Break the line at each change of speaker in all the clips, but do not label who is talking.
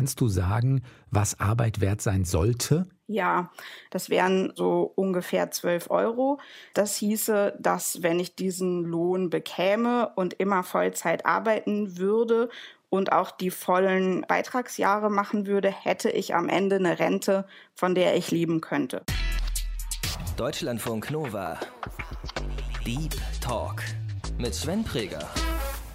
kannst du sagen, was Arbeit wert sein sollte?
Ja, das wären so ungefähr 12 Euro. Das hieße, dass wenn ich diesen Lohn bekäme und immer Vollzeit arbeiten würde und auch die vollen Beitragsjahre machen würde, hätte ich am Ende eine Rente, von der ich leben könnte.
Deutschlandfunk Nova. Deep Talk mit Sven Preger.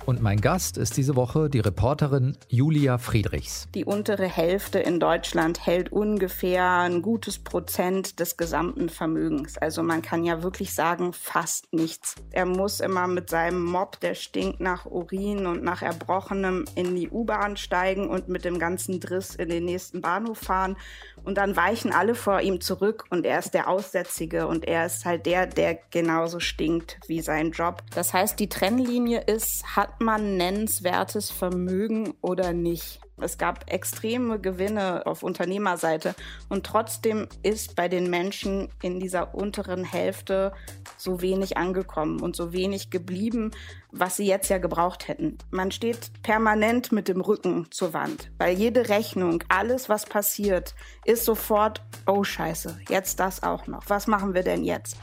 Und mein Gast ist diese Woche die Reporterin Julia Friedrichs.
Die untere Hälfte in Deutschland hält ungefähr ein gutes Prozent des gesamten Vermögens. Also man kann ja wirklich sagen, fast nichts. Er muss immer mit seinem Mob, der stinkt nach Urin und nach Erbrochenem, in die U-Bahn steigen und mit dem ganzen Driss in den nächsten Bahnhof fahren. Und dann weichen alle vor ihm zurück und er ist der Aussätzige und er ist halt der, der genauso stinkt wie sein Job. Das heißt, die Trennlinie ist, hat man nennenswertes Vermögen oder nicht? Es gab extreme Gewinne auf Unternehmerseite und trotzdem ist bei den Menschen in dieser unteren Hälfte so wenig angekommen und so wenig geblieben, was sie jetzt ja gebraucht hätten. Man steht permanent mit dem Rücken zur Wand, weil jede Rechnung, alles was passiert, ist sofort, oh scheiße, jetzt das auch noch. Was machen wir denn jetzt?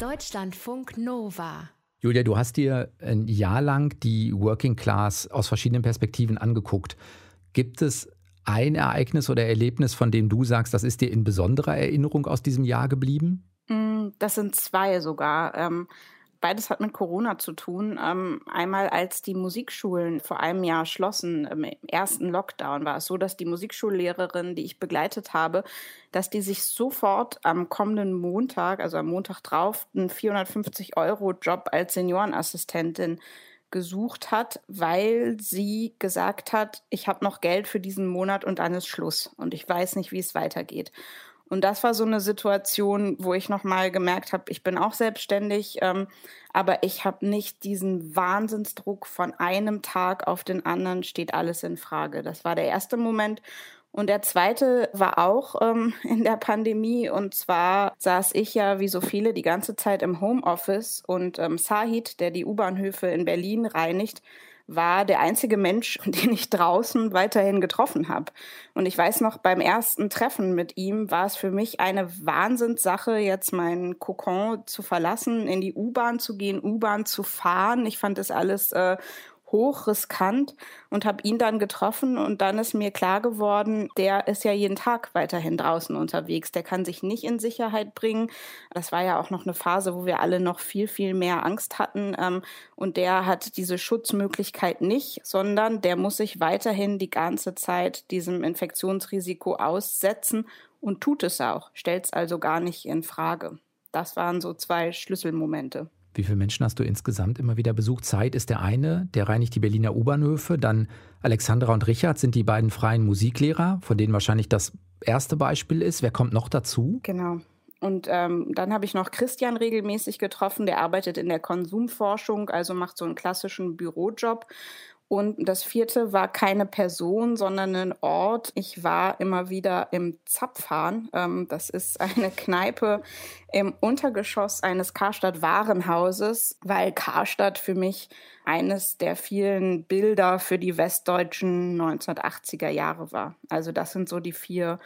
Deutschlandfunk Nova
Julia, du hast dir ein Jahr lang die Working Class aus verschiedenen Perspektiven angeguckt. Gibt es ein Ereignis oder Erlebnis, von dem du sagst, das ist dir in besonderer Erinnerung aus diesem Jahr geblieben?
Mm, das sind zwei sogar. Beides hat mit Corona zu tun. Ähm, einmal als die Musikschulen vor einem Jahr schlossen, im ersten Lockdown, war es so, dass die Musikschullehrerin, die ich begleitet habe, dass die sich sofort am kommenden Montag, also am Montag drauf, einen 450 Euro Job als Seniorenassistentin gesucht hat, weil sie gesagt hat, ich habe noch Geld für diesen Monat und dann ist Schluss und ich weiß nicht, wie es weitergeht. Und das war so eine Situation, wo ich nochmal gemerkt habe, ich bin auch selbstständig, ähm, aber ich habe nicht diesen Wahnsinnsdruck von einem Tag auf den anderen steht alles in Frage. Das war der erste Moment. Und der zweite war auch ähm, in der Pandemie. Und zwar saß ich ja wie so viele die ganze Zeit im Homeoffice und ähm, Sahid, der die U-Bahnhöfe in Berlin reinigt, war der einzige Mensch, den ich draußen weiterhin getroffen habe. Und ich weiß noch, beim ersten Treffen mit ihm war es für mich eine Wahnsinnssache, jetzt meinen Kokon zu verlassen, in die U-Bahn zu gehen, U-Bahn zu fahren. Ich fand das alles äh, hochriskant und habe ihn dann getroffen und dann ist mir klar geworden, der ist ja jeden Tag weiterhin draußen unterwegs. Der kann sich nicht in Sicherheit bringen. Das war ja auch noch eine Phase, wo wir alle noch viel, viel mehr Angst hatten. Ähm, und der hat diese Schutzmöglichkeit nicht, sondern der muss sich weiterhin die ganze Zeit diesem Infektionsrisiko aussetzen und tut es auch, stellt es also gar nicht in Frage. Das waren so zwei Schlüsselmomente.
Wie viele Menschen hast du insgesamt immer wieder besucht? Zeit ist der eine, der reinigt die Berliner U-Bahnhöfe. Dann Alexandra und Richard sind die beiden freien Musiklehrer, von denen wahrscheinlich das erste Beispiel ist. Wer kommt noch dazu?
Genau. Und ähm, dann habe ich noch Christian regelmäßig getroffen, der arbeitet in der Konsumforschung, also macht so einen klassischen Bürojob. Und das vierte war keine Person, sondern ein Ort. Ich war immer wieder im Zapfhahn. Ähm, das ist eine Kneipe im Untergeschoss eines Karstadt Warenhauses, weil Karstadt für mich eines der vielen Bilder für die westdeutschen 1980er Jahre war. Also das sind so die vier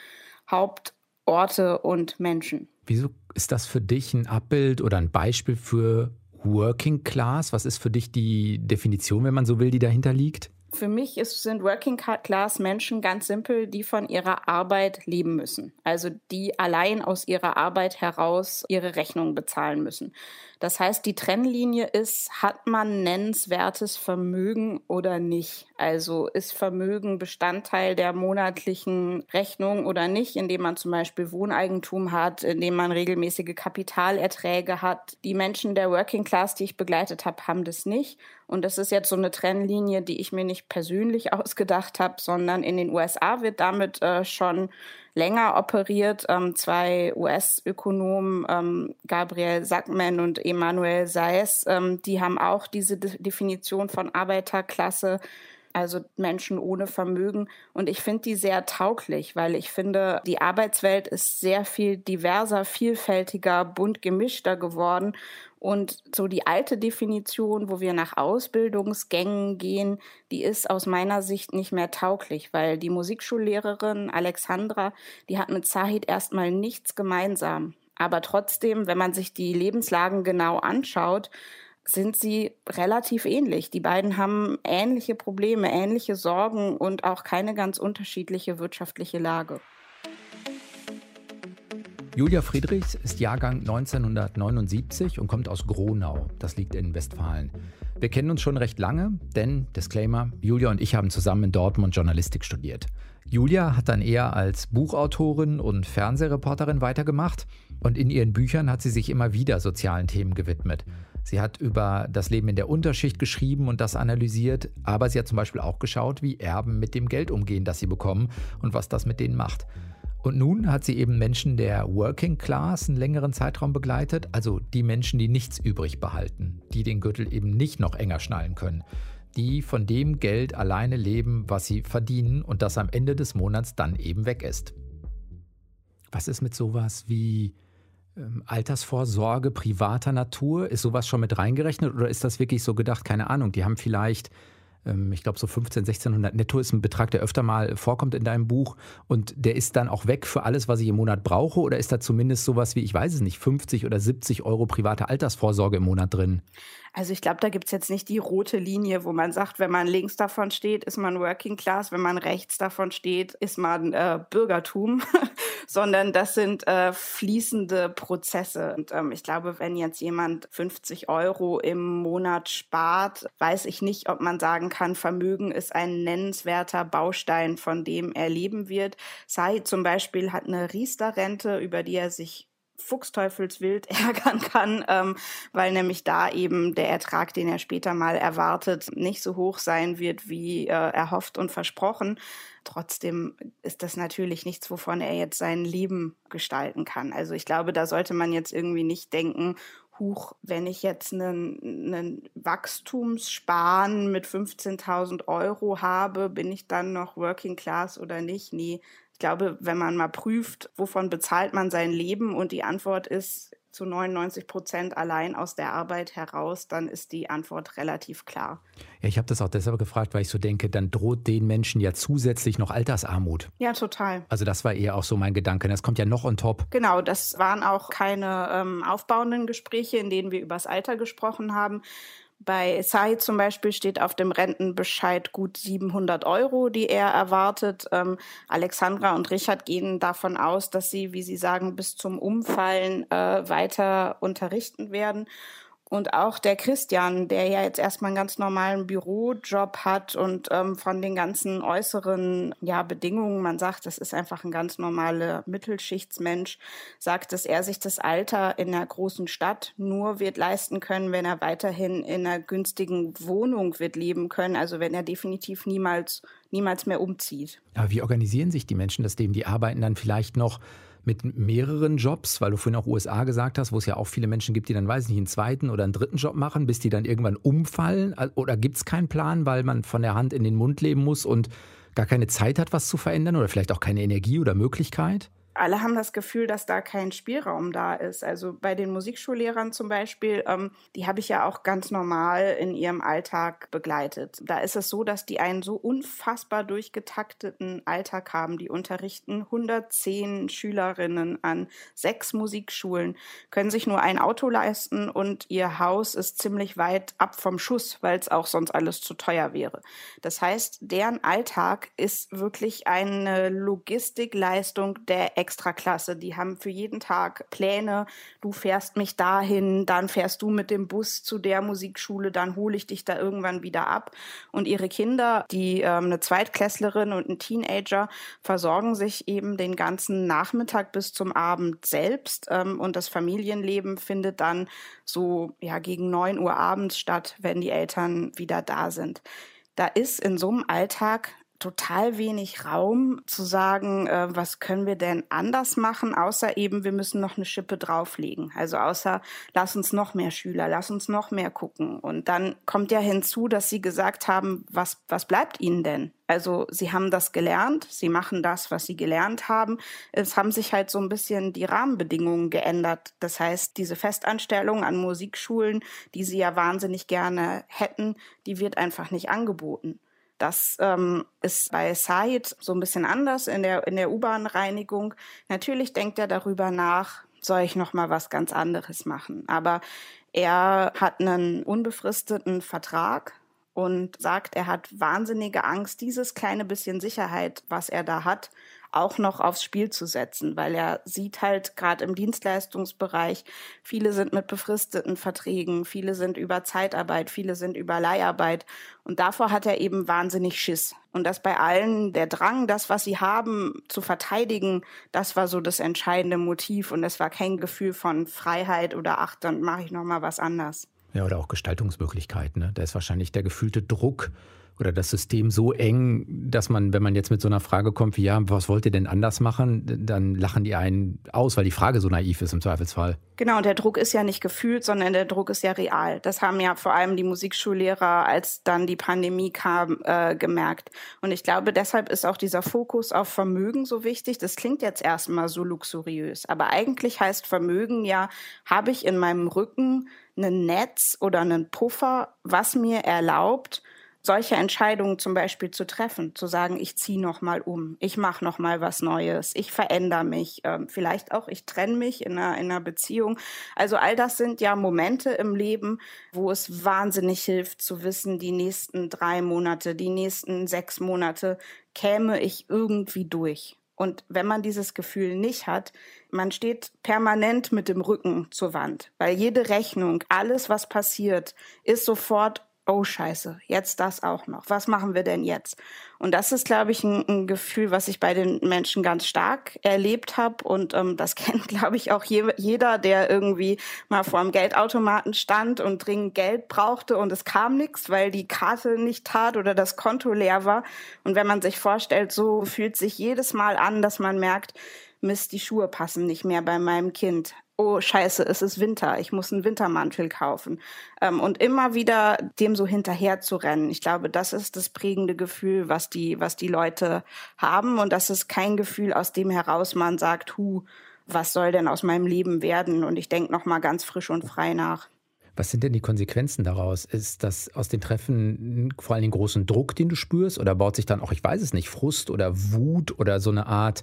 Hauptorte und Menschen.
Wieso ist das für dich ein Abbild oder ein Beispiel für Working Class? Was ist für dich die Definition, wenn man so will, die dahinter liegt?
Für mich ist, sind Working Class Menschen ganz simpel, die von ihrer Arbeit leben müssen. Also die allein aus ihrer Arbeit heraus ihre Rechnungen bezahlen müssen. Das heißt, die Trennlinie ist, hat man nennenswertes Vermögen oder nicht? Also ist Vermögen Bestandteil der monatlichen Rechnung oder nicht, indem man zum Beispiel Wohneigentum hat, indem man regelmäßige Kapitalerträge hat. Die Menschen der Working Class, die ich begleitet habe, haben das nicht. Und das ist jetzt so eine Trennlinie, die ich mir nicht persönlich ausgedacht habe, sondern in den USA wird damit äh, schon länger operiert. Ähm, zwei US-Ökonomen, ähm, Gabriel Sackmann und Emanuel Saez, ähm, die haben auch diese De Definition von Arbeiterklasse also Menschen ohne Vermögen. Und ich finde die sehr tauglich, weil ich finde, die Arbeitswelt ist sehr viel diverser, vielfältiger, bunt gemischter geworden. Und so die alte Definition, wo wir nach Ausbildungsgängen gehen, die ist aus meiner Sicht nicht mehr tauglich, weil die Musikschullehrerin Alexandra, die hat mit Zahid erstmal nichts gemeinsam. Aber trotzdem, wenn man sich die Lebenslagen genau anschaut, sind sie relativ ähnlich. Die beiden haben ähnliche Probleme, ähnliche Sorgen und auch keine ganz unterschiedliche wirtschaftliche Lage.
Julia Friedrichs ist Jahrgang 1979 und kommt aus Gronau. Das liegt in Westfalen. Wir kennen uns schon recht lange, denn, Disclaimer, Julia und ich haben zusammen in Dortmund Journalistik studiert. Julia hat dann eher als Buchautorin und Fernsehreporterin weitergemacht und in ihren Büchern hat sie sich immer wieder sozialen Themen gewidmet. Sie hat über das Leben in der Unterschicht geschrieben und das analysiert, aber sie hat zum Beispiel auch geschaut, wie Erben mit dem Geld umgehen, das sie bekommen und was das mit denen macht. Und nun hat sie eben Menschen der Working Class einen längeren Zeitraum begleitet, also die Menschen, die nichts übrig behalten, die den Gürtel eben nicht noch enger schnallen können, die von dem Geld alleine leben, was sie verdienen und das am Ende des Monats dann eben weg ist. Was ist mit sowas wie ähm, Altersvorsorge privater Natur? Ist sowas schon mit reingerechnet oder ist das wirklich so gedacht, keine Ahnung, die haben vielleicht ich glaube, so 15, 1600 netto ist ein Betrag, der öfter mal vorkommt in deinem Buch. Und der ist dann auch weg für alles, was ich im Monat brauche? Oder ist da zumindest sowas wie, ich weiß es nicht, 50 oder 70 Euro private Altersvorsorge im Monat drin?
Also ich glaube, da gibt es jetzt nicht die rote Linie, wo man sagt, wenn man links davon steht, ist man Working Class, wenn man rechts davon steht, ist man äh, Bürgertum, sondern das sind äh, fließende Prozesse. Und ähm, ich glaube, wenn jetzt jemand 50 Euro im Monat spart, weiß ich nicht, ob man sagen kann, Vermögen ist ein nennenswerter Baustein, von dem er leben wird. Sai zum Beispiel hat eine Riester-Rente, über die er sich fuchsteufelswild ärgern kann, ähm, weil nämlich da eben der Ertrag, den er später mal erwartet, nicht so hoch sein wird, wie äh, erhofft und versprochen. Trotzdem ist das natürlich nichts, wovon er jetzt sein Leben gestalten kann. Also ich glaube, da sollte man jetzt irgendwie nicht denken, huch, wenn ich jetzt einen, einen Wachstumssparen mit 15.000 Euro habe, bin ich dann noch Working Class oder nicht? Nee, glaube, wenn man mal prüft, wovon bezahlt man sein Leben und die Antwort ist zu 99 Prozent allein aus der Arbeit heraus, dann ist die Antwort relativ klar.
Ja, ich habe das auch deshalb gefragt, weil ich so denke, dann droht den Menschen ja zusätzlich noch Altersarmut.
Ja, total.
Also das war eher auch so mein Gedanke. Das kommt ja noch on top.
Genau, das waren auch keine ähm, aufbauenden Gespräche, in denen wir über das Alter gesprochen haben. Bei Sai zum Beispiel steht auf dem Rentenbescheid gut 700 Euro, die er erwartet. Ähm, Alexandra und Richard gehen davon aus, dass sie, wie sie sagen, bis zum Umfallen äh, weiter unterrichten werden. Und auch der Christian, der ja jetzt erstmal einen ganz normalen Bürojob hat und ähm, von den ganzen äußeren ja, Bedingungen, man sagt, das ist einfach ein ganz normaler Mittelschichtsmensch, sagt, dass er sich das Alter in einer großen Stadt nur wird leisten können, wenn er weiterhin in einer günstigen Wohnung wird leben können, also wenn er definitiv niemals, niemals mehr umzieht.
Aber wie organisieren sich die Menschen das Leben? Die arbeiten dann vielleicht noch mit mehreren Jobs, weil du vorhin auch USA gesagt hast, wo es ja auch viele Menschen gibt, die dann, weiß ich nicht, einen zweiten oder einen dritten Job machen, bis die dann irgendwann umfallen? Oder gibt es keinen Plan, weil man von der Hand in den Mund leben muss und gar keine Zeit hat, was zu verändern oder vielleicht auch keine Energie oder Möglichkeit?
Alle haben das Gefühl, dass da kein Spielraum da ist. Also bei den Musikschullehrern zum Beispiel, ähm, die habe ich ja auch ganz normal in ihrem Alltag begleitet. Da ist es so, dass die einen so unfassbar durchgetakteten Alltag haben. Die unterrichten 110 Schülerinnen an sechs Musikschulen, können sich nur ein Auto leisten und ihr Haus ist ziemlich weit ab vom Schuss, weil es auch sonst alles zu teuer wäre. Das heißt, deren Alltag ist wirklich eine Logistikleistung der Extraklasse. Die haben für jeden Tag Pläne. Du fährst mich dahin, dann fährst du mit dem Bus zu der Musikschule, dann hole ich dich da irgendwann wieder ab. Und ihre Kinder, die ähm, eine Zweitklässlerin und ein Teenager, versorgen sich eben den ganzen Nachmittag bis zum Abend selbst. Ähm, und das Familienleben findet dann so ja gegen neun Uhr abends statt, wenn die Eltern wieder da sind. Da ist in so einem Alltag total wenig Raum zu sagen, äh, was können wir denn anders machen, außer eben, wir müssen noch eine Schippe drauflegen. Also außer, lass uns noch mehr Schüler, lass uns noch mehr gucken. Und dann kommt ja hinzu, dass sie gesagt haben, was, was bleibt ihnen denn? Also sie haben das gelernt, sie machen das, was sie gelernt haben. Es haben sich halt so ein bisschen die Rahmenbedingungen geändert. Das heißt, diese Festanstellung an Musikschulen, die sie ja wahnsinnig gerne hätten, die wird einfach nicht angeboten. Das ähm, ist bei Said so ein bisschen anders in der, in der U-Bahn-Reinigung. Natürlich denkt er darüber nach, soll ich noch mal was ganz anderes machen. Aber er hat einen unbefristeten Vertrag und sagt, er hat wahnsinnige Angst, dieses kleine bisschen Sicherheit, was er da hat, auch noch aufs Spiel zu setzen, weil er sieht halt gerade im Dienstleistungsbereich, viele sind mit befristeten Verträgen, viele sind über Zeitarbeit, viele sind über Leiharbeit und davor hat er eben wahnsinnig Schiss. Und das bei allen, der Drang, das, was sie haben, zu verteidigen, das war so das entscheidende Motiv und es war kein Gefühl von Freiheit oder ach, dann mache ich noch mal was anders.
Ja, oder auch Gestaltungsmöglichkeiten. Ne? Da ist wahrscheinlich der gefühlte Druck oder das System so eng, dass man, wenn man jetzt mit so einer Frage kommt wie, ja, was wollt ihr denn anders machen, dann lachen die einen aus, weil die Frage so naiv ist im Zweifelsfall.
Genau, und der Druck ist ja nicht gefühlt, sondern der Druck ist ja real. Das haben ja vor allem die Musikschullehrer, als dann die Pandemie kam, äh, gemerkt. Und ich glaube, deshalb ist auch dieser Fokus auf Vermögen so wichtig. Das klingt jetzt erstmal so luxuriös, aber eigentlich heißt Vermögen ja, habe ich in meinem Rücken ein Netz oder einen Puffer, was mir erlaubt, solche Entscheidungen zum Beispiel zu treffen, zu sagen, ich ziehe noch mal um, ich mache noch mal was Neues, ich verändere mich, äh, vielleicht auch ich trenne mich in einer, in einer Beziehung. Also all das sind ja Momente im Leben, wo es wahnsinnig hilft zu wissen, die nächsten drei Monate, die nächsten sechs Monate käme ich irgendwie durch. Und wenn man dieses Gefühl nicht hat, man steht permanent mit dem Rücken zur Wand, weil jede Rechnung, alles, was passiert, ist sofort oh scheiße, jetzt das auch noch. Was machen wir denn jetzt? Und das ist, glaube ich, ein, ein Gefühl, was ich bei den Menschen ganz stark erlebt habe. Und ähm, das kennt, glaube ich, auch je, jeder, der irgendwie mal vor einem Geldautomaten stand und dringend Geld brauchte und es kam nichts, weil die Karte nicht tat oder das Konto leer war. Und wenn man sich vorstellt, so fühlt sich jedes Mal an, dass man merkt, Mist, die Schuhe passen nicht mehr bei meinem Kind oh scheiße, es ist Winter, ich muss einen Wintermantel kaufen. Ähm, und immer wieder dem so hinterher zu rennen. Ich glaube, das ist das prägende Gefühl, was die, was die Leute haben. Und das ist kein Gefühl, aus dem heraus man sagt, hu, was soll denn aus meinem Leben werden? Und ich denke noch mal ganz frisch und frei nach.
Was sind denn die Konsequenzen daraus? Ist das aus den Treffen vor allem den großen Druck, den du spürst? Oder baut sich dann auch, ich weiß es nicht, Frust oder Wut oder so eine Art,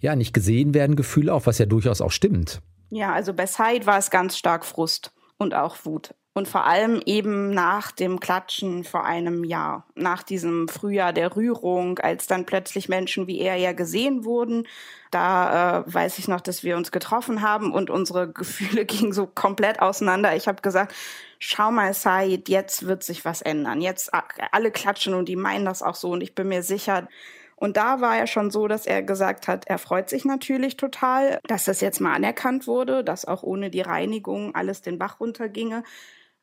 ja, nicht gesehen werden Gefühl auf, was ja durchaus auch stimmt?
Ja, also bei Said war es ganz stark Frust und auch Wut. Und vor allem eben nach dem Klatschen vor einem Jahr, nach diesem Frühjahr der Rührung, als dann plötzlich Menschen wie er ja gesehen wurden. Da äh, weiß ich noch, dass wir uns getroffen haben und unsere Gefühle gingen so komplett auseinander. Ich habe gesagt, schau mal, Said, jetzt wird sich was ändern. Jetzt alle klatschen und die meinen das auch so und ich bin mir sicher, und da war er schon so, dass er gesagt hat, er freut sich natürlich total, dass das jetzt mal anerkannt wurde, dass auch ohne die Reinigung alles den Bach runterginge.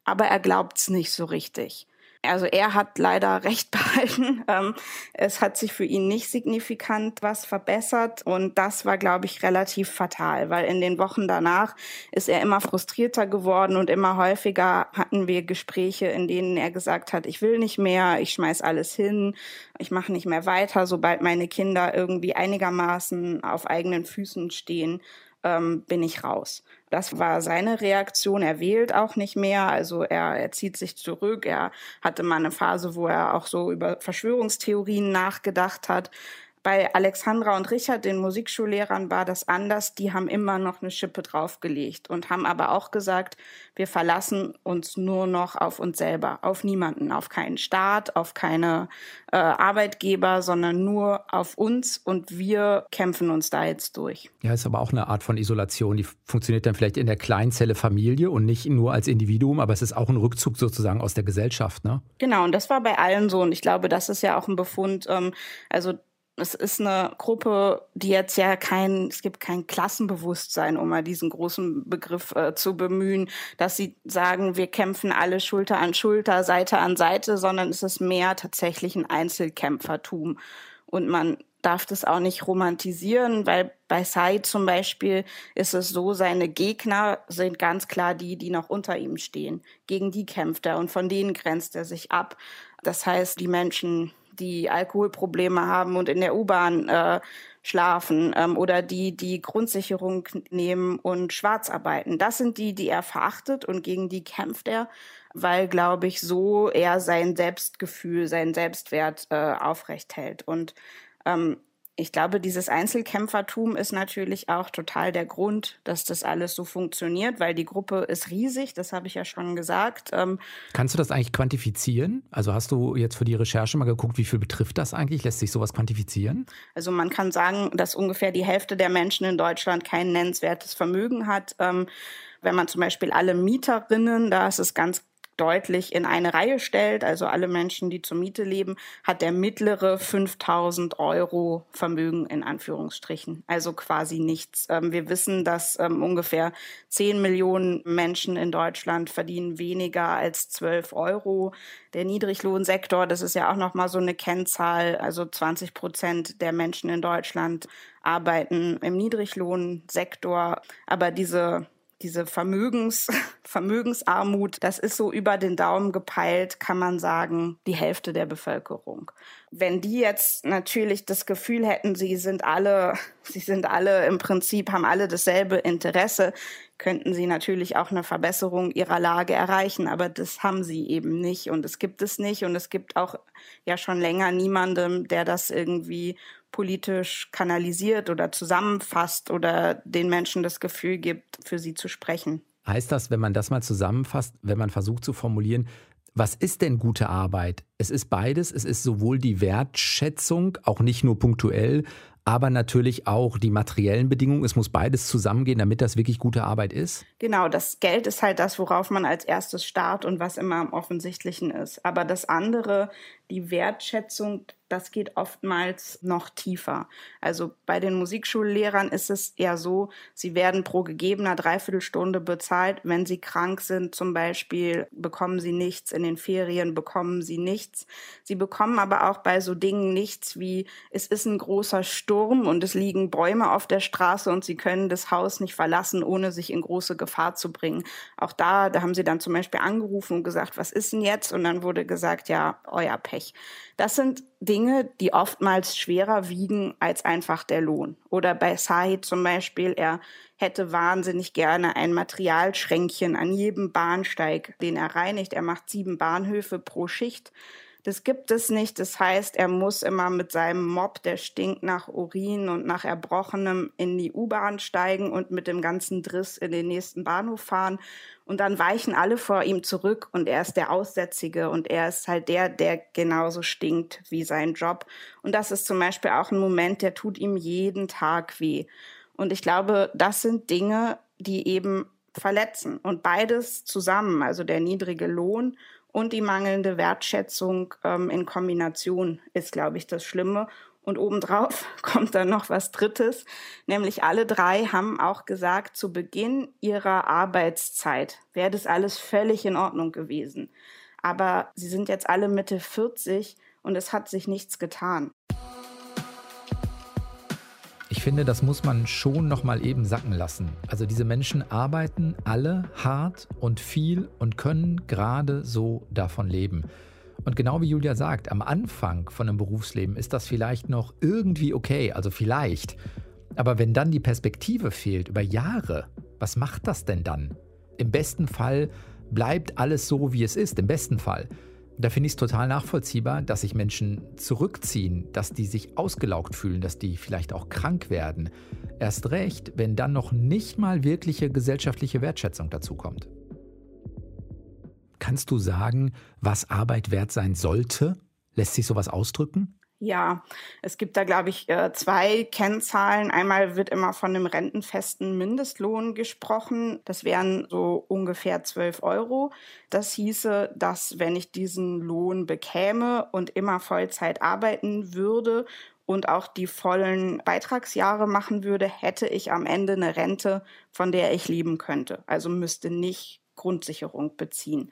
Aber er glaubt's nicht so richtig. Also er hat leider recht behalten. Ähm, es hat sich für ihn nicht signifikant was verbessert und das war, glaube ich, relativ fatal, weil in den Wochen danach ist er immer frustrierter geworden und immer häufiger hatten wir Gespräche, in denen er gesagt hat, ich will nicht mehr, ich schmeiß alles hin, ich mache nicht mehr weiter, sobald meine Kinder irgendwie einigermaßen auf eigenen Füßen stehen, ähm, bin ich raus. Das war seine Reaktion. Er wählt auch nicht mehr. Also er, er zieht sich zurück. Er hatte mal eine Phase, wo er auch so über Verschwörungstheorien nachgedacht hat. Bei Alexandra und Richard, den Musikschullehrern, war das anders. Die haben immer noch eine Schippe draufgelegt und haben aber auch gesagt, wir verlassen uns nur noch auf uns selber, auf niemanden, auf keinen Staat, auf keine äh, Arbeitgeber, sondern nur auf uns und wir kämpfen uns da jetzt durch.
Ja, ist aber auch eine Art von Isolation, die funktioniert dann vielleicht in der Kleinzelle Familie und nicht nur als Individuum, aber es ist auch ein Rückzug sozusagen aus der Gesellschaft, ne?
Genau, und das war bei allen so und ich glaube, das ist ja auch ein Befund, ähm, also es ist eine Gruppe, die jetzt ja kein, es gibt kein Klassenbewusstsein, um mal diesen großen Begriff äh, zu bemühen, dass sie sagen, wir kämpfen alle Schulter an Schulter, Seite an Seite, sondern es ist mehr tatsächlich ein Einzelkämpfertum. Und man darf das auch nicht romantisieren, weil bei Said zum Beispiel ist es so, seine Gegner sind ganz klar die, die noch unter ihm stehen. Gegen die kämpft er und von denen grenzt er sich ab. Das heißt, die Menschen, die Alkoholprobleme haben und in der U-Bahn äh, schlafen ähm, oder die die Grundsicherung nehmen und schwarz arbeiten. Das sind die, die er verachtet und gegen die kämpft er, weil, glaube ich, so er sein Selbstgefühl, seinen Selbstwert äh, aufrecht hält. Und ähm, ich glaube, dieses Einzelkämpfertum ist natürlich auch total der Grund, dass das alles so funktioniert, weil die Gruppe ist riesig, das habe ich ja schon gesagt. Ähm
Kannst du das eigentlich quantifizieren? Also hast du jetzt für die Recherche mal geguckt, wie viel betrifft das eigentlich? Lässt sich sowas quantifizieren?
Also man kann sagen, dass ungefähr die Hälfte der Menschen in Deutschland kein nennenswertes Vermögen hat. Ähm, wenn man zum Beispiel alle Mieterinnen, da ist es ganz deutlich in eine Reihe stellt, also alle Menschen, die zur Miete leben, hat der mittlere 5000 Euro Vermögen in Anführungsstrichen. Also quasi nichts. Ähm, wir wissen, dass ähm, ungefähr 10 Millionen Menschen in Deutschland verdienen weniger als 12 Euro. Der Niedriglohnsektor, das ist ja auch nochmal so eine Kennzahl, also 20 Prozent der Menschen in Deutschland arbeiten im Niedriglohnsektor. Aber diese diese Vermögens, Vermögensarmut, das ist so über den Daumen gepeilt, kann man sagen, die Hälfte der Bevölkerung. Wenn die jetzt natürlich das Gefühl hätten, sie sind alle, sie sind alle im Prinzip, haben alle dasselbe Interesse, könnten sie natürlich auch eine Verbesserung ihrer Lage erreichen, aber das haben sie eben nicht. Und es gibt es nicht. Und es gibt auch ja schon länger niemandem, der das irgendwie politisch kanalisiert oder zusammenfasst oder den Menschen das Gefühl gibt, für sie zu sprechen.
Heißt das, wenn man das mal zusammenfasst, wenn man versucht zu formulieren, was ist denn gute Arbeit? Es ist beides. Es ist sowohl die Wertschätzung, auch nicht nur punktuell, aber natürlich auch die materiellen Bedingungen. Es muss beides zusammengehen, damit das wirklich gute Arbeit ist.
Genau, das Geld ist halt das, worauf man als erstes starrt und was immer am offensichtlichen ist. Aber das andere, die Wertschätzung, das geht oftmals noch tiefer. Also bei den Musikschullehrern ist es eher so, sie werden pro gegebener Dreiviertelstunde bezahlt. Wenn sie krank sind zum Beispiel, bekommen sie nichts. In den Ferien bekommen sie nichts. Sie bekommen aber auch bei so Dingen nichts wie, es ist ein großer Sturm und es liegen Bäume auf der Straße und sie können das Haus nicht verlassen, ohne sich in große Gefahr zu bringen. Auch da, da haben sie dann zum Beispiel angerufen und gesagt, was ist denn jetzt? Und dann wurde gesagt, ja, euer Pech. Das sind Dinge, die oftmals schwerer wiegen als einfach der Lohn. Oder bei Sahid zum Beispiel, er hätte wahnsinnig gerne ein Materialschränkchen an jedem Bahnsteig, den er reinigt. Er macht sieben Bahnhöfe pro Schicht. Das gibt es nicht. Das heißt, er muss immer mit seinem Mob, der stinkt nach Urin und nach Erbrochenem, in die U-Bahn steigen und mit dem ganzen Driss in den nächsten Bahnhof fahren. Und dann weichen alle vor ihm zurück und er ist der Aussätzige und er ist halt der, der genauso stinkt wie sein Job. Und das ist zum Beispiel auch ein Moment, der tut ihm jeden Tag weh. Und ich glaube, das sind Dinge, die eben verletzen. Und beides zusammen, also der niedrige Lohn und die mangelnde Wertschätzung ähm, in Kombination ist, glaube ich, das Schlimme. Und obendrauf kommt dann noch was Drittes, nämlich alle drei haben auch gesagt, zu Beginn ihrer Arbeitszeit wäre das alles völlig in Ordnung gewesen. Aber sie sind jetzt alle Mitte 40 und es hat sich nichts getan
finde, das muss man schon noch mal eben sacken lassen. Also diese Menschen arbeiten alle hart und viel und können gerade so davon leben. Und genau wie Julia sagt, am Anfang von einem Berufsleben ist das vielleicht noch irgendwie okay, also vielleicht. Aber wenn dann die Perspektive fehlt über Jahre, was macht das denn dann? Im besten Fall bleibt alles so, wie es ist, im besten Fall. Da finde ich es total nachvollziehbar, dass sich Menschen zurückziehen, dass die sich ausgelaugt fühlen, dass die vielleicht auch krank werden. Erst recht, wenn dann noch nicht mal wirkliche gesellschaftliche Wertschätzung dazu kommt. Kannst du sagen, was Arbeit wert sein sollte? Lässt sich sowas ausdrücken?
Ja, es gibt da, glaube ich, äh, zwei Kennzahlen. Einmal wird immer von einem rentenfesten Mindestlohn gesprochen. Das wären so ungefähr 12 Euro. Das hieße, dass wenn ich diesen Lohn bekäme und immer Vollzeit arbeiten würde und auch die vollen Beitragsjahre machen würde, hätte ich am Ende eine Rente, von der ich leben könnte. Also müsste nicht Grundsicherung beziehen.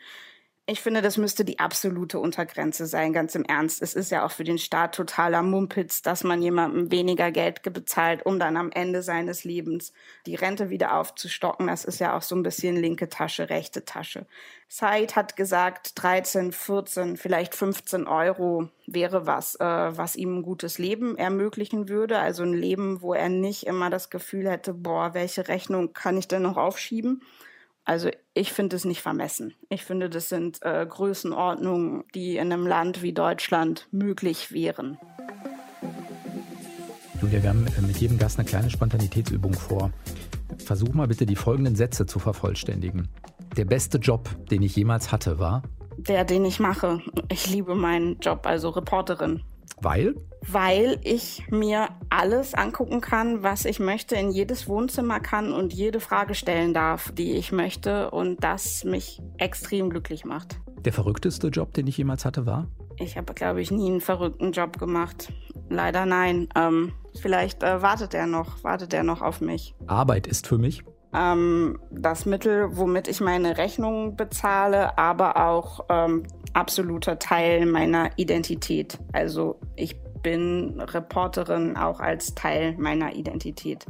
Ich finde, das müsste die absolute Untergrenze sein, ganz im Ernst. Es ist ja auch für den Staat totaler Mumpitz, dass man jemandem weniger Geld bezahlt, um dann am Ende seines Lebens die Rente wieder aufzustocken. Das ist ja auch so ein bisschen linke Tasche, rechte Tasche. Said hat gesagt, 13, 14, vielleicht 15 Euro wäre was, äh, was ihm ein gutes Leben ermöglichen würde. Also ein Leben, wo er nicht immer das Gefühl hätte, boah, welche Rechnung kann ich denn noch aufschieben? Also ich finde es nicht vermessen. Ich finde, das sind äh, Größenordnungen, die in einem Land wie Deutschland möglich wären.
Julia, wir haben äh, mit jedem Gast eine kleine Spontanitätsübung vor. Versuch mal bitte die folgenden Sätze zu vervollständigen. Der beste Job, den ich jemals hatte, war?
Der, den ich mache. Ich liebe meinen Job, also Reporterin.
Weil?
Weil ich mir alles angucken kann, was ich möchte, in jedes Wohnzimmer kann und jede Frage stellen darf, die ich möchte und das mich extrem glücklich macht.
Der verrückteste Job, den ich jemals hatte, war?
Ich habe, glaube ich, nie einen verrückten Job gemacht. Leider nein. Ähm, vielleicht äh, wartet er noch, wartet er noch auf mich.
Arbeit ist für mich?
Ähm, das Mittel, womit ich meine Rechnungen bezahle, aber auch ähm, absoluter Teil meiner Identität. Also ich bin Reporterin auch als Teil meiner Identität.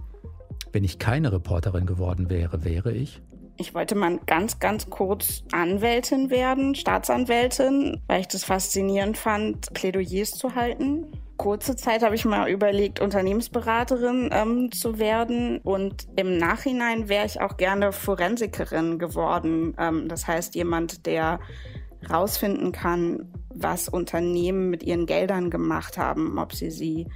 Wenn ich keine Reporterin geworden wäre, wäre ich?
Ich wollte mal ganz, ganz kurz Anwältin werden, Staatsanwältin, weil ich das faszinierend fand, Plädoyers zu halten. Kurze Zeit habe ich mal überlegt, Unternehmensberaterin ähm, zu werden. Und im Nachhinein wäre ich auch gerne Forensikerin geworden. Ähm, das heißt, jemand, der rausfinden kann, was Unternehmen mit ihren Geldern gemacht haben, ob sie sie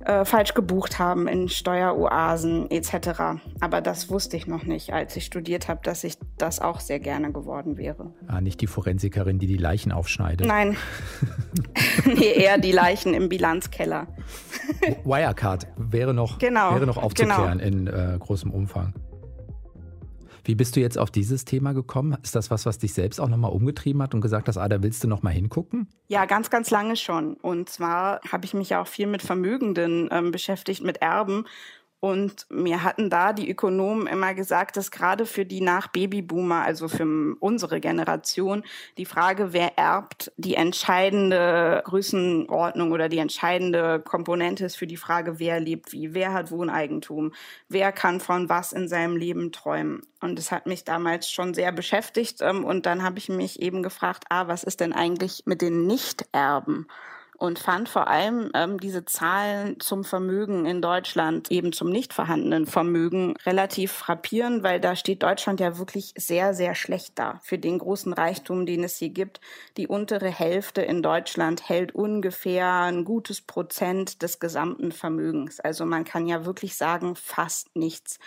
äh, falsch gebucht haben in Steueroasen etc. Aber das wusste ich noch nicht, als ich studiert habe, dass ich das auch sehr gerne geworden wäre.
Ah, nicht die Forensikerin, die die Leichen aufschneidet.
Nein, nee, eher die Leichen im Bilanzkeller.
Wirecard wäre noch, genau, wäre noch aufzuklären genau. in äh, großem Umfang. Wie bist du jetzt auf dieses Thema gekommen? Ist das was, was dich selbst auch nochmal umgetrieben hat und gesagt hast, ah, da willst du nochmal hingucken?
Ja, ganz, ganz lange schon. Und zwar habe ich mich ja auch viel mit Vermögenden ähm, beschäftigt, mit Erben. Und mir hatten da die Ökonomen immer gesagt, dass gerade für die Nach-Babyboomer, also für unsere Generation, die Frage, wer erbt, die entscheidende Größenordnung oder die entscheidende Komponente ist für die Frage, wer lebt wie, wer hat Wohneigentum, wer kann von was in seinem Leben träumen. Und das hat mich damals schon sehr beschäftigt. Ähm, und dann habe ich mich eben gefragt, ah, was ist denn eigentlich mit den Nichterben? Und fand vor allem ähm, diese Zahlen zum Vermögen in Deutschland, eben zum nicht vorhandenen Vermögen, relativ frappierend, weil da steht Deutschland ja wirklich sehr, sehr schlecht da für den großen Reichtum, den es hier gibt. Die untere Hälfte in Deutschland hält ungefähr ein gutes Prozent des gesamten Vermögens. Also man kann ja wirklich sagen, fast nichts.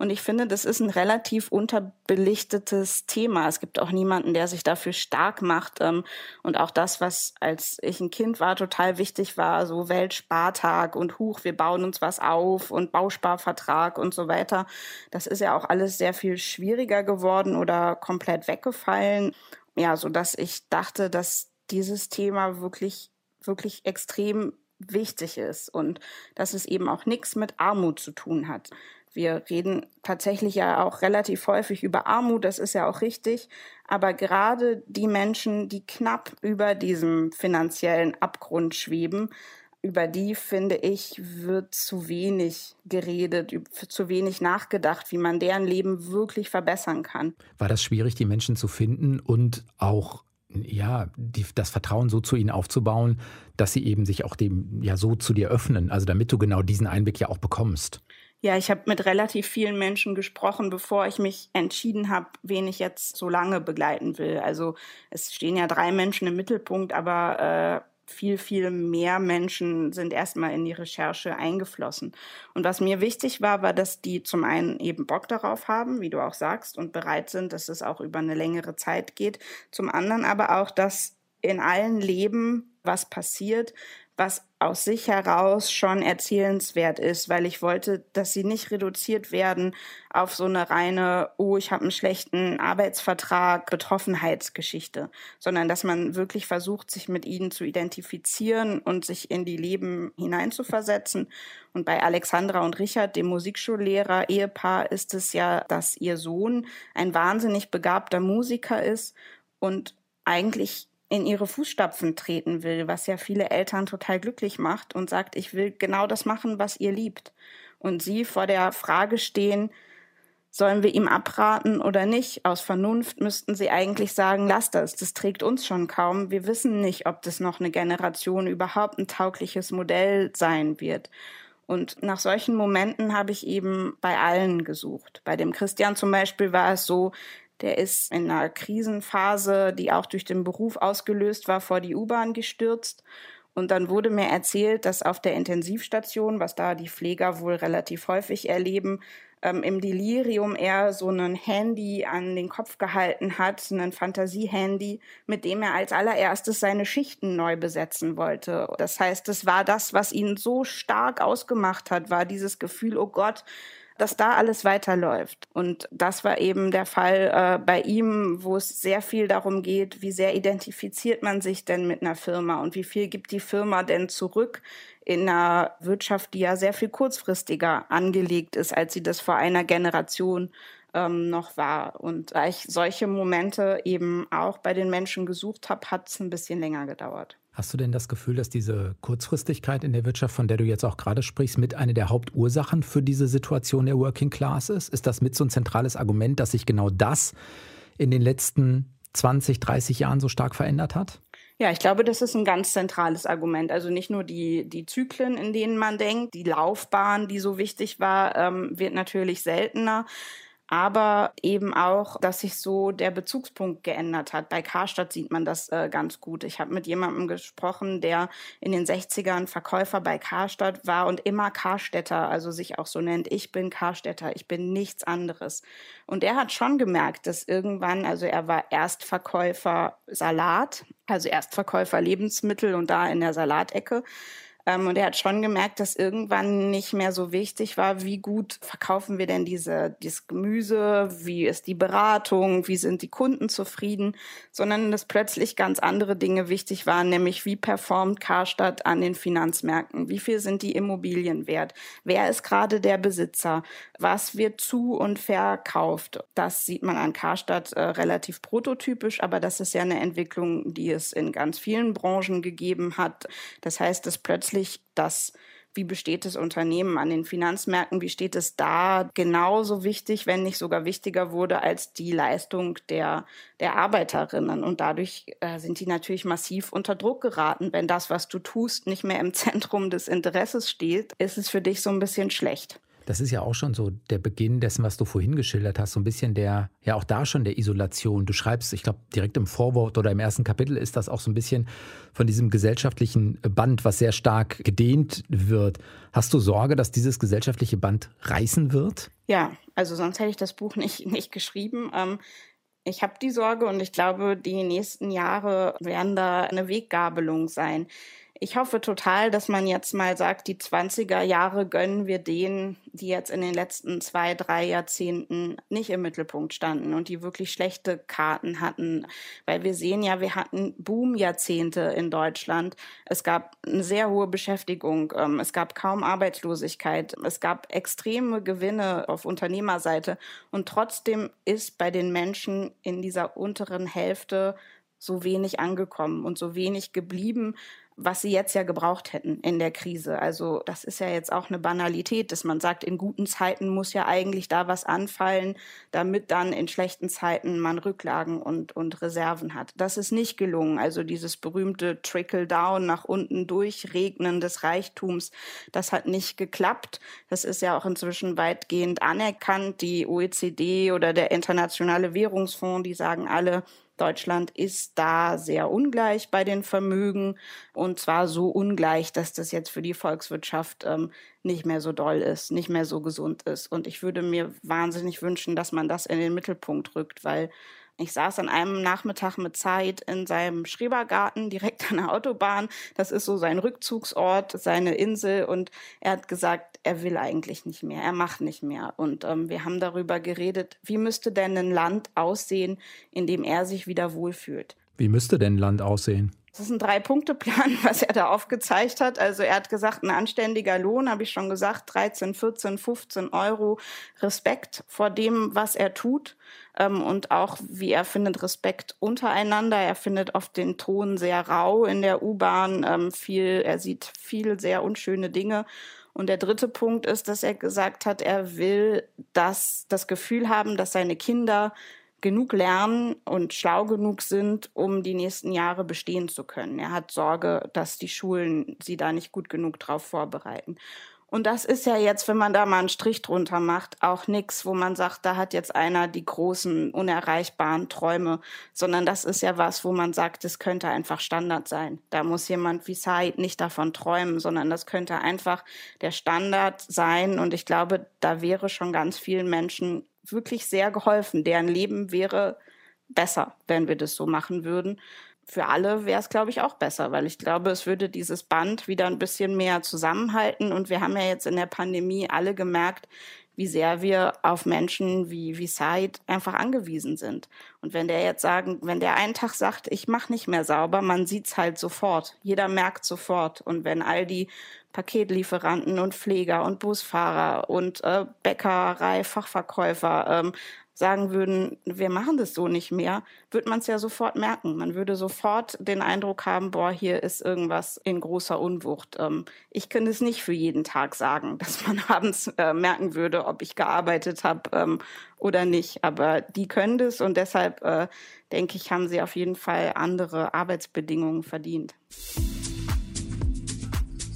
Und ich finde, das ist ein relativ unterbelichtetes Thema. Es gibt auch niemanden, der sich dafür stark macht. Ähm, und auch das, was als ich ein Kind war, total wichtig war, so Weltspartag und Huch, wir bauen uns was auf und Bausparvertrag und so weiter. Das ist ja auch alles sehr viel schwieriger geworden oder komplett weggefallen. Ja, so dass ich dachte, dass dieses Thema wirklich, wirklich extrem wichtig ist und dass es eben auch nichts mit Armut zu tun hat. Wir reden tatsächlich ja auch relativ häufig über Armut, das ist ja auch richtig. Aber gerade die Menschen, die knapp über diesem finanziellen Abgrund schweben, über die, finde ich, wird zu wenig geredet, zu wenig nachgedacht, wie man deren Leben wirklich verbessern kann.
War das schwierig, die Menschen zu finden und auch ja, die, das Vertrauen so zu ihnen aufzubauen, dass sie eben sich auch dem ja so zu dir öffnen, also damit du genau diesen Einblick ja auch bekommst.
Ja, ich habe mit relativ vielen Menschen gesprochen, bevor ich mich entschieden habe, wen ich jetzt so lange begleiten will. Also es stehen ja drei Menschen im Mittelpunkt, aber äh, viel, viel mehr Menschen sind erstmal in die Recherche eingeflossen. Und was mir wichtig war, war, dass die zum einen eben Bock darauf haben, wie du auch sagst, und bereit sind, dass es auch über eine längere Zeit geht. Zum anderen aber auch, dass in allen Leben was passiert, was aus sich heraus schon erzählenswert ist, weil ich wollte, dass sie nicht reduziert werden auf so eine reine, oh, ich habe einen schlechten Arbeitsvertrag, Betroffenheitsgeschichte, sondern dass man wirklich versucht, sich mit ihnen zu identifizieren und sich in die Leben hineinzuversetzen. Und bei Alexandra und Richard, dem Musikschullehrer Ehepaar, ist es ja, dass ihr Sohn ein wahnsinnig begabter Musiker ist und eigentlich in ihre Fußstapfen treten will, was ja viele Eltern total glücklich macht und sagt, ich will genau das machen, was ihr liebt. Und sie vor der Frage stehen, sollen wir ihm abraten oder nicht? Aus Vernunft müssten sie eigentlich sagen, lass das, das trägt uns schon kaum. Wir wissen nicht, ob das noch eine Generation überhaupt ein taugliches Modell sein wird. Und nach solchen Momenten habe ich eben bei allen gesucht. Bei dem Christian zum Beispiel war es so, der ist in einer Krisenphase, die auch durch den Beruf ausgelöst war, vor die U-Bahn gestürzt. Und dann wurde mir erzählt, dass auf der Intensivstation, was da die Pfleger wohl relativ häufig erleben, ähm, im Delirium er so ein Handy an den Kopf gehalten hat, ein Fantasie-Handy, mit dem er als allererstes seine Schichten neu besetzen wollte. Das heißt, es war das, was ihn so stark ausgemacht hat, war dieses Gefühl, oh Gott, dass da alles weiterläuft. Und das war eben der Fall äh, bei ihm, wo es sehr viel darum geht, wie sehr identifiziert man sich denn mit einer Firma und wie viel gibt die Firma denn zurück in einer Wirtschaft, die ja sehr viel kurzfristiger angelegt ist, als sie das vor einer Generation ähm, noch war. Und da ich solche Momente eben auch bei den Menschen gesucht habe, hat es ein bisschen länger gedauert.
Hast du denn das Gefühl, dass diese Kurzfristigkeit in der Wirtschaft, von der du jetzt auch gerade sprichst, mit eine der Hauptursachen für diese Situation der Working Class ist? Ist das mit so ein zentrales Argument, dass sich genau das in den letzten 20, 30 Jahren so stark verändert hat?
Ja, ich glaube, das ist ein ganz zentrales Argument. Also nicht nur die, die Zyklen, in denen man denkt, die Laufbahn, die so wichtig war, ähm, wird natürlich seltener aber eben auch, dass sich so der Bezugspunkt geändert hat. Bei Karstadt sieht man das äh, ganz gut. Ich habe mit jemandem gesprochen, der in den 60ern Verkäufer bei Karstadt war und immer Karstädter, also sich auch so nennt, ich bin Karstädter, ich bin nichts anderes. Und er hat schon gemerkt, dass irgendwann, also er war Erstverkäufer Salat, also Erstverkäufer Lebensmittel und da in der Salatecke ähm, und er hat schon gemerkt, dass irgendwann nicht mehr so wichtig war, wie gut verkaufen wir denn diese, dieses Gemüse, wie ist die Beratung, wie sind die Kunden zufrieden, sondern dass plötzlich ganz andere Dinge wichtig waren, nämlich wie performt Karstadt an den Finanzmärkten, wie viel sind die Immobilien wert, wer ist gerade der Besitzer, was wird zu und verkauft. Das sieht man an Karstadt äh, relativ prototypisch, aber das ist ja eine Entwicklung, die es in ganz vielen Branchen gegeben hat. Das heißt, dass plötzlich plötzlich das, wie besteht das Unternehmen an den Finanzmärkten, wie steht es da, genauso wichtig, wenn nicht sogar wichtiger wurde als die Leistung der, der Arbeiterinnen. Und dadurch äh, sind die natürlich massiv unter Druck geraten. Wenn das, was du tust, nicht mehr im Zentrum des Interesses steht, ist es für dich so ein bisschen schlecht.
Das ist ja auch schon so der Beginn dessen, was du vorhin geschildert hast, so ein bisschen der, ja auch da schon der Isolation. Du schreibst, ich glaube, direkt im Vorwort oder im ersten Kapitel ist das auch so ein bisschen von diesem gesellschaftlichen Band, was sehr stark gedehnt wird. Hast du Sorge, dass dieses gesellschaftliche Band reißen wird?
Ja, also sonst hätte ich das Buch nicht, nicht geschrieben. Ähm, ich habe die Sorge und ich glaube, die nächsten Jahre werden da eine Weggabelung sein ich hoffe total, dass man jetzt mal sagt, die 20er Jahre gönnen wir denen, die jetzt in den letzten zwei, drei Jahrzehnten nicht im Mittelpunkt standen und die wirklich schlechte Karten hatten. Weil wir sehen ja, wir hatten Boom-Jahrzehnte in Deutschland. Es gab eine sehr hohe Beschäftigung. Ähm, es gab kaum Arbeitslosigkeit. Es gab extreme Gewinne auf Unternehmerseite. Und trotzdem ist bei den Menschen in dieser unteren Hälfte so wenig angekommen und so wenig geblieben, was sie jetzt ja gebraucht hätten in der Krise. Also das ist ja jetzt auch eine Banalität, dass man sagt, in guten Zeiten muss ja eigentlich da was anfallen, damit dann in schlechten Zeiten man Rücklagen und, und Reserven hat. Das ist nicht gelungen. Also dieses berühmte Trickle-Down nach unten durchregnen des Reichtums, das hat nicht geklappt. Das ist ja auch inzwischen weitgehend anerkannt. Die OECD oder der Internationale Währungsfonds, die sagen alle, Deutschland ist da sehr ungleich bei den Vermögen und zwar so ungleich, dass das jetzt für die Volkswirtschaft ähm, nicht mehr so doll ist, nicht mehr so gesund ist. Und ich würde mir wahnsinnig wünschen, dass man das in den Mittelpunkt rückt, weil Ich saß an einem Nachmittag mit Zeit in seinem Schrebergarten direkt an der Autobahn. Das ist so sein Rückzugsort, seine Insel. Und er hat gesagt, er will eigentlich nicht mehr, er macht nicht mehr. Und ähm, wir haben darüber geredet, wie müsste denn ein Land aussehen, in dem er sich wieder wohlfühlt.
Wie müsste denn ein Land aussehen?
Das ist ein Drei-Punkte-Plan, was er da aufgezeigt hat. Also er hat gesagt, ein anständiger Lohn, habe ich schon gesagt, 13, 14, 15 Euro. Respekt vor dem, was er tut. Ähm, und auch, wie er findet, Respekt untereinander. Er findet oft den Ton sehr rau in der U-Bahn. Ähm, viel, er sieht viel sehr unschöne Dinge. Und der dritte Punkt ist, dass er gesagt hat, er will dass das Gefühl haben, dass seine Kinder genug lernen und schlau genug sind, um die nächsten Jahre bestehen zu können. Er hat Sorge, dass die Schulen sie da nicht gut genug drauf vorbereiten. Und das ist ja jetzt, wenn man da mal einen Strich drunter macht, auch nichts, wo man sagt, da hat jetzt einer die großen, unerreichbaren Träume, sondern das ist ja was, wo man sagt, das könnte einfach Standard sein. Da muss jemand wie Said nicht davon träumen, sondern das könnte einfach der Standard sein. Und ich glaube, da wäre schon ganz vielen Menschen wirklich sehr geholfen. Deren Leben wäre besser, wenn wir das so machen würden. Für alle wäre es, glaube ich, auch besser, weil ich glaube, es würde dieses Band wieder ein bisschen mehr zusammenhalten. Und wir haben ja jetzt in der Pandemie alle gemerkt, wie sehr wir auf Menschen wie, wie Said einfach angewiesen sind. Und wenn der jetzt sagen, wenn der einen Tag sagt, ich mache nicht mehr sauber, man sieht's halt sofort. Jeder merkt sofort. Und wenn all die Paketlieferanten und Pfleger und Busfahrer und äh, Bäckerei, Fachverkäufer ähm, sagen würden, wir machen das so nicht mehr, würde man es ja sofort merken. Man würde sofort den Eindruck haben, boah, hier ist irgendwas in großer Unwucht. Ähm, ich kann es nicht für jeden Tag sagen, dass man abends äh, merken würde, ob ich gearbeitet habe ähm, oder nicht. Aber die können das und deshalb äh, denke ich, haben sie auf jeden Fall andere Arbeitsbedingungen verdient.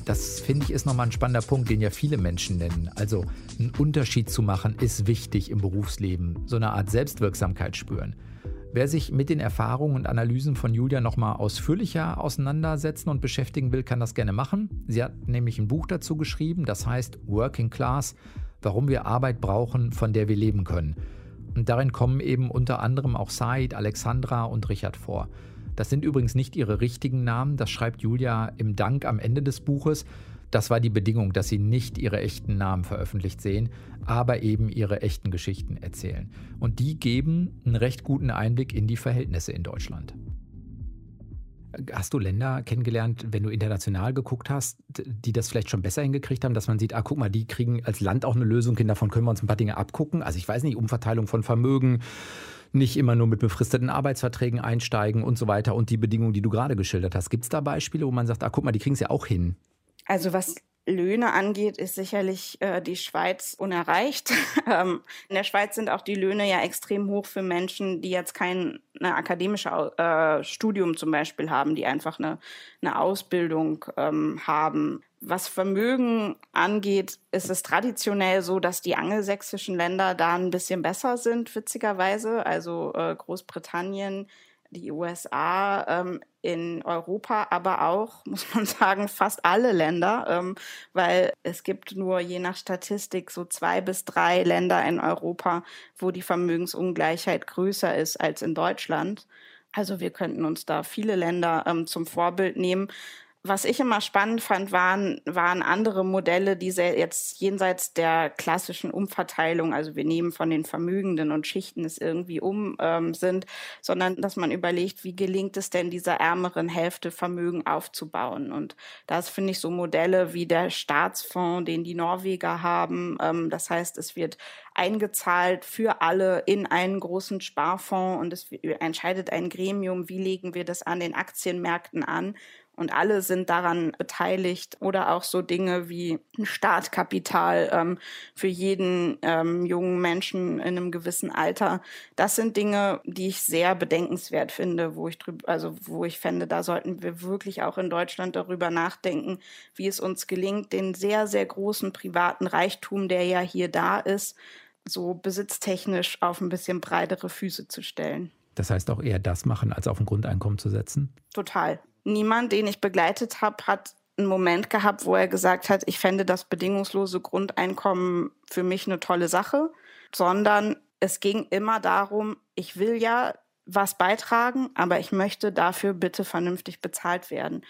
Das finde ich ist nochmal ein spannender Punkt, den ja viele Menschen nennen. Also einen Unterschied zu machen ist wichtig im Berufsleben, so eine Art Selbstwirksamkeit spüren. Wer sich mit den Erfahrungen und Analysen von Julia nochmal ausführlicher auseinandersetzen und beschäftigen will, kann das gerne machen. Sie hat nämlich ein Buch dazu geschrieben, das heißt Working Class, warum wir Arbeit brauchen, von der wir leben können. Und darin kommen eben unter anderem auch Said, Alexandra und Richard vor. Das sind übrigens nicht ihre richtigen Namen, das schreibt Julia im Dank am Ende des Buches. Das war die Bedingung, dass sie nicht ihre echten Namen veröffentlicht sehen, aber eben ihre echten Geschichten erzählen. Und die geben einen recht guten Einblick in die Verhältnisse in Deutschland. Hast du Länder kennengelernt, wenn du international geguckt hast, die das vielleicht schon besser hingekriegt haben, dass man sieht, ah, guck mal, die kriegen als Land auch eine Lösung hin, davon können wir uns ein paar Dinge abgucken? Also ich weiß nicht, Umverteilung von Vermögen, nicht immer nur mit befristeten Arbeitsverträgen einsteigen und so weiter und die Bedingungen, die du gerade geschildert hast. Gibt es da Beispiele, wo man sagt, ah, guck mal, die kriegen es ja auch hin?
Also was Löhne angeht, ist sicherlich äh, die Schweiz unerreicht. ähm, in der Schweiz sind auch die Löhne ja extrem hoch für Menschen, die jetzt kein ne, akademische äh, Studium zum Beispiel haben, die einfach eine, eine Ausbildung ähm, haben. Was Vermögen angeht, ist es traditionell so, dass die angelsächsischen Länder da ein bisschen besser sind, witzigerweise. Also äh, Großbritannien, die USA, ähm, in Europa, aber auch, muss man sagen, fast alle Länder, ähm, weil es gibt nur je nach Statistik so zwei bis drei Länder in Europa, wo die Vermögensungleichheit größer ist als in Deutschland. Also wir könnten uns da viele Länder ähm, zum Vorbild nehmen was ich immer spannend fand, waren, waren andere Modelle, die jetzt jenseits der klassischen Umverteilung, also wir nehmen von den Vermögenden und schichten es irgendwie um, ähm, sind, sondern dass man überlegt, wie gelingt es denn dieser ärmeren Hälfte Vermögen aufzubauen. Und das finde ich so Modelle wie der Staatsfonds, den die Norweger haben. Ähm, das heißt, es wird eingezahlt für alle in einen großen Sparfonds und es entscheidet ein Gremium, wie legen wir das an den Aktienmärkten an und alle sind daran beteiligt oder auch so Dinge wie ein Startkapital ähm, für jeden ähm, jungen Menschen in einem gewissen Alter. Das sind Dinge, die ich sehr bedenkenswert finde, wo ich drüber, also wo ich fände, da sollten wir wirklich auch in Deutschland darüber nachdenken, wie es uns gelingt, den sehr, sehr großen privaten Reichtum, der ja hier da ist, so besitztechnisch auf ein bisschen breitere Füße zu stellen.
Das heißt auch eher das machen, als auf ein Grundeinkommen zu setzen?
Total niemand, den ich begleitet habe, hat einen Moment gehabt, wo er gesagt hat, ich fände das bedingungslose Grundeinkommen für mich eine tolle Sache, sondern es ging immer darum, ich will ja was beitragen, aber ich möchte dafür bitte vernünftig bezahlt werden.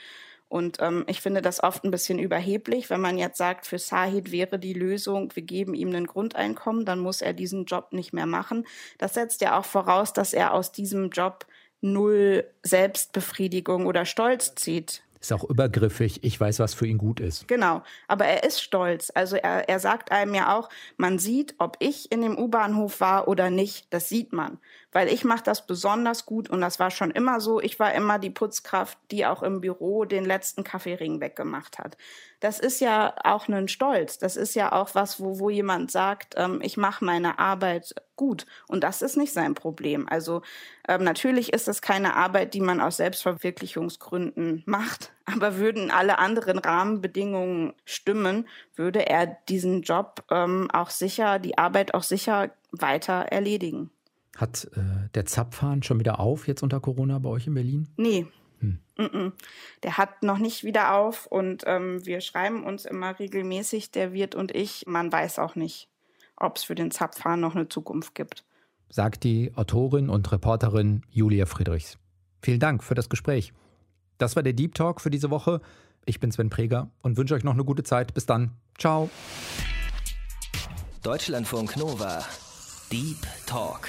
Und ähm, ich finde das oft ein bisschen überheblich, wenn man jetzt sagt, für Sahid wäre die Lösung, wir geben ihm ein Grundeinkommen, dann muss er diesen Job nicht mehr machen. Das setzt ja auch voraus, dass er aus diesem Job null Selbstbefriedigung oder Stolz zieht.
Ist auch übergriffig, ich weiß, was für ihn gut ist.
Genau, aber er ist stolz. Also er, er sagt einem ja auch, man sieht, ob ich in dem U-Bahnhof war oder nicht, das sieht man. Weil ich mache das besonders gut und das war schon immer so. Ich war immer die Putzkraft, die auch im Büro den letzten Kaffeering weggemacht hat. Das ist ja auch ein Stolz. Das ist ja auch was, wo, wo jemand sagt, ähm, ich mache meine Arbeit gut. Und das ist nicht sein Problem. Also ähm, natürlich ist das keine Arbeit, die man aus Selbstverwirklichungsgründen macht. Aber würden alle anderen Rahmenbedingungen stimmen, würde er diesen Job ähm, auch sicher, die Arbeit auch sicher weiter erledigen.
Hat äh, der Zapfhahn schon wieder auf jetzt unter Corona bei euch in Berlin?
Nee. Hm. Der hat noch nicht wieder auf und ähm, wir schreiben uns immer regelmäßig, der Wirt und ich. Man weiß auch nicht, ob es für den Zapfhahn noch eine Zukunft gibt.
Sagt die Autorin und Reporterin Julia Friedrichs. Vielen Dank für das Gespräch. Das war der Deep Talk für diese Woche. Ich bin Sven Preger und wünsche euch noch eine gute Zeit. Bis dann. Ciao.
Deutschlandfunk Nova. Deep Talk.